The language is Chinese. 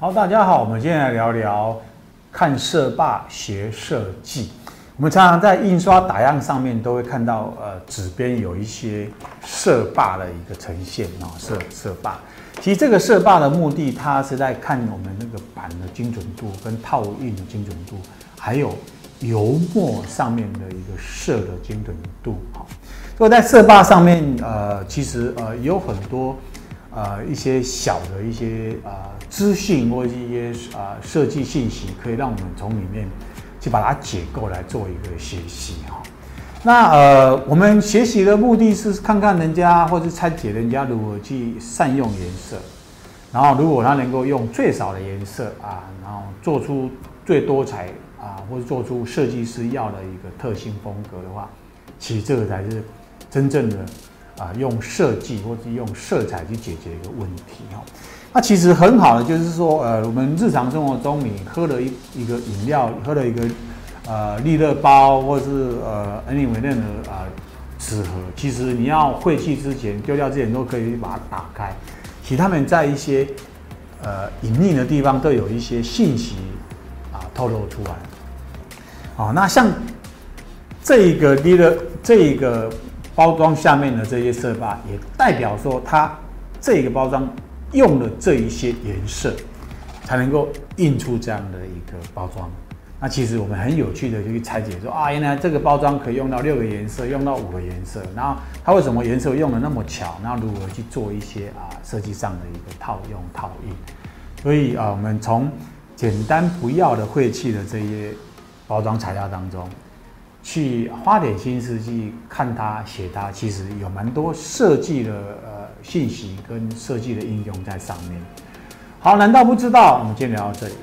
好，大家好，我们今天来聊聊看色霸学设计。我们常常在印刷打样上面都会看到，呃，纸边有一些色霸的一个呈现啊，色色霸。其实这个色霸的目的，它是在看我们那个版的精准度跟套印的精准度，还有油墨上面的一个色的精准度。好，所以在色霸上面，呃，其实呃有很多。呃，一些小的一些呃资讯或者一些呃设计信息，可以让我们从里面去把它解构来做一个学习哈。那呃，我们学习的目的是看看人家或者拆解人家如何去善用颜色，然后如果他能够用最少的颜色啊，然后做出最多彩啊，或者做出设计师要的一个特性风格的话，其实这个才是真正的。啊，用设计或者用色彩去解决一个问题哦。那其实很好的就是说，呃，我们日常生活中你喝了一一个饮料，喝了一个呃利乐包，或是呃 anyway 任何啊纸盒，其实你要废弃之前丢掉之前都可以把它打开。其实他们在一些呃隐秘的地方都有一些信息啊透露出来。哦，那像这一个利乐这一个。包装下面的这些色霸，也代表说它这个包装用了这一些颜色，才能够印出这样的一个包装。那其实我们很有趣的就去拆解说啊，原来这个包装可以用到六个颜色，用到五个颜色，然后它为什么颜色用的那么巧？那如何去做一些啊设计上的一个套用套印？所以啊，我们从简单不要的废弃的这些包装材料当中。去花点心思去看它、写它，其实有蛮多设计的呃信息跟设计的应用在上面。好，难道不知道？我们今天聊到这里。